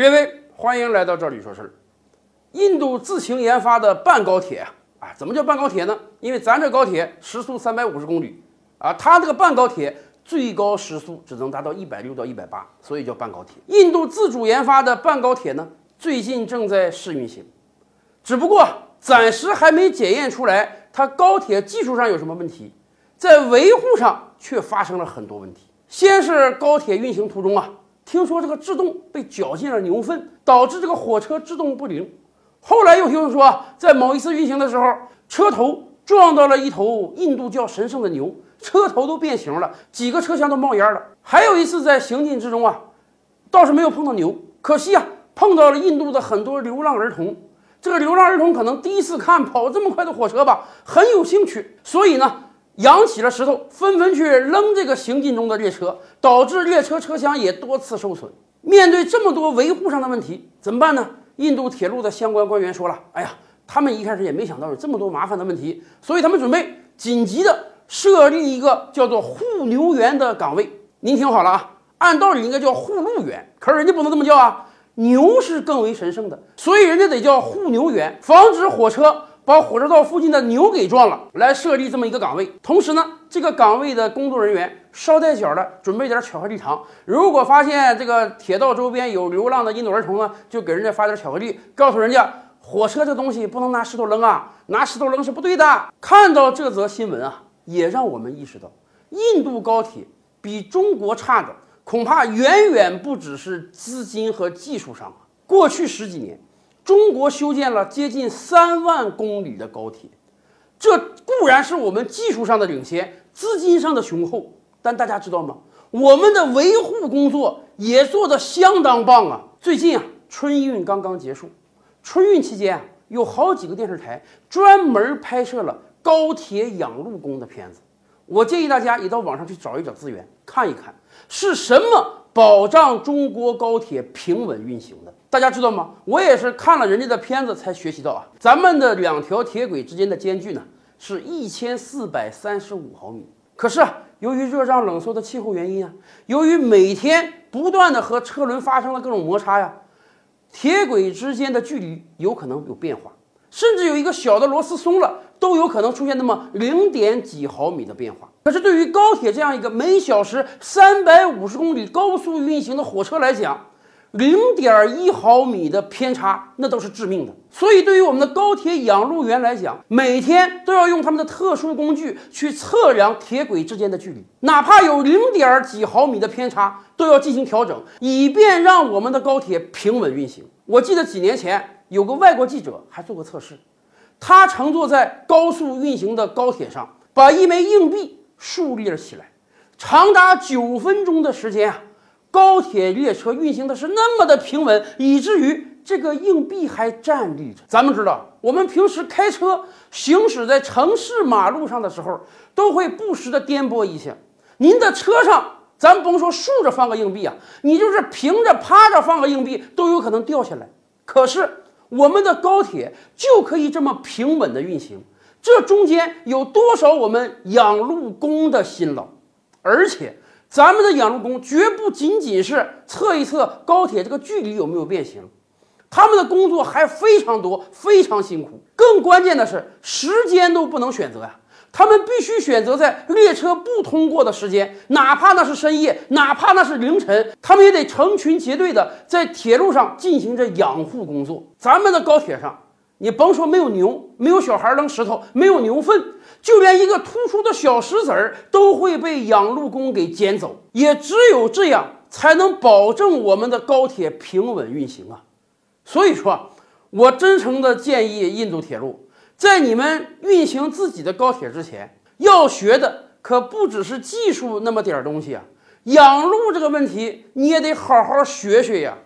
列位，欢迎来到这里说事儿。印度自行研发的半高铁啊，啊，怎么叫半高铁呢？因为咱这高铁时速三百五十公里啊，它这个半高铁最高时速只能达到一百六到一百八，所以叫半高铁。印度自主研发的半高铁呢，最近正在试运行，只不过暂时还没检验出来它高铁技术上有什么问题，在维护上却发生了很多问题。先是高铁运行途中啊，听说这个制动被搅进了牛粪，导致这个火车制动不灵。后来又听说，在某一次运行的时候，车头撞到了一头印度叫神圣的牛，车头都变形了，几个车厢都冒烟了。还有一次在行进之中啊，倒是没有碰到牛，可惜啊，碰到了印度的很多流浪儿童。这个流浪儿童可能第一次看跑这么快的火车吧，很有兴趣，所以呢。扬起了石头，纷纷去扔这个行进中的列车，导致列车车厢也多次受损。面对这么多维护上的问题，怎么办呢？印度铁路的相关官员说了：“哎呀，他们一开始也没想到有这么多麻烦的问题，所以他们准备紧急的设立一个叫做护牛员的岗位。您听好了啊，按道理应该叫护路员，可是人家不能这么叫啊，牛是更为神圣的，所以人家得叫护牛员，防止火车。”把火车道附近的牛给撞了，来设立这么一个岗位。同时呢，这个岗位的工作人员捎带脚的准备点巧克力糖。如果发现这个铁道周边有流浪的印度儿童呢，就给人家发点巧克力，告诉人家火车这东西不能拿石头扔啊，拿石头扔是不对的。看到这则新闻啊，也让我们意识到，印度高铁比中国差的恐怕远远不只是资金和技术上啊。过去十几年。中国修建了接近三万公里的高铁，这固然是我们技术上的领先，资金上的雄厚，但大家知道吗？我们的维护工作也做得相当棒啊！最近啊，春运刚刚结束，春运期间啊，有好几个电视台专门拍摄了高铁养路工的片子。我建议大家也到网上去找一找资源，看一看是什么保障中国高铁平稳运行的。大家知道吗？我也是看了人家的片子才学习到啊，咱们的两条铁轨之间的间距呢是一千四百三十五毫米。可是啊，由于热胀冷缩的气候原因啊，由于每天不断的和车轮发生了各种摩擦呀，铁轨之间的距离有可能有变化，甚至有一个小的螺丝松了，都有可能出现那么零点几毫米的变化。可是对于高铁这样一个每小时三百五十公里高速运行的火车来讲，零点一毫米的偏差，那都是致命的。所以，对于我们的高铁养路员来讲，每天都要用他们的特殊工具去测量铁轨之间的距离，哪怕有零点几毫米的偏差，都要进行调整，以便让我们的高铁平稳运行。我记得几年前有个外国记者还做过测试，他乘坐在高速运行的高铁上，把一枚硬币竖立了起来，长达九分钟的时间啊。高铁列车运行的是那么的平稳，以至于这个硬币还站立着。咱们知道，我们平时开车行驶在城市马路上的时候，都会不时的颠簸一下。您的车上，咱甭说竖着放个硬币啊，你就是平着、趴着放个硬币，都有可能掉下来。可是我们的高铁就可以这么平稳的运行，这中间有多少我们养路工的辛劳，而且。咱们的养路工绝不仅仅是测一测高铁这个距离有没有变形，他们的工作还非常多，非常辛苦。更关键的是，时间都不能选择呀，他们必须选择在列车不通过的时间，哪怕那是深夜，哪怕那是凌晨，他们也得成群结队的在铁路上进行着养护工作。咱们的高铁上。你甭说没有牛，没有小孩扔石头，没有牛粪，就连一个突出的小石子儿都会被养路工给捡走。也只有这样，才能保证我们的高铁平稳运行啊！所以说，我真诚的建议印度铁路，在你们运行自己的高铁之前，要学的可不只是技术那么点儿东西啊，养路这个问题你也得好好学学呀。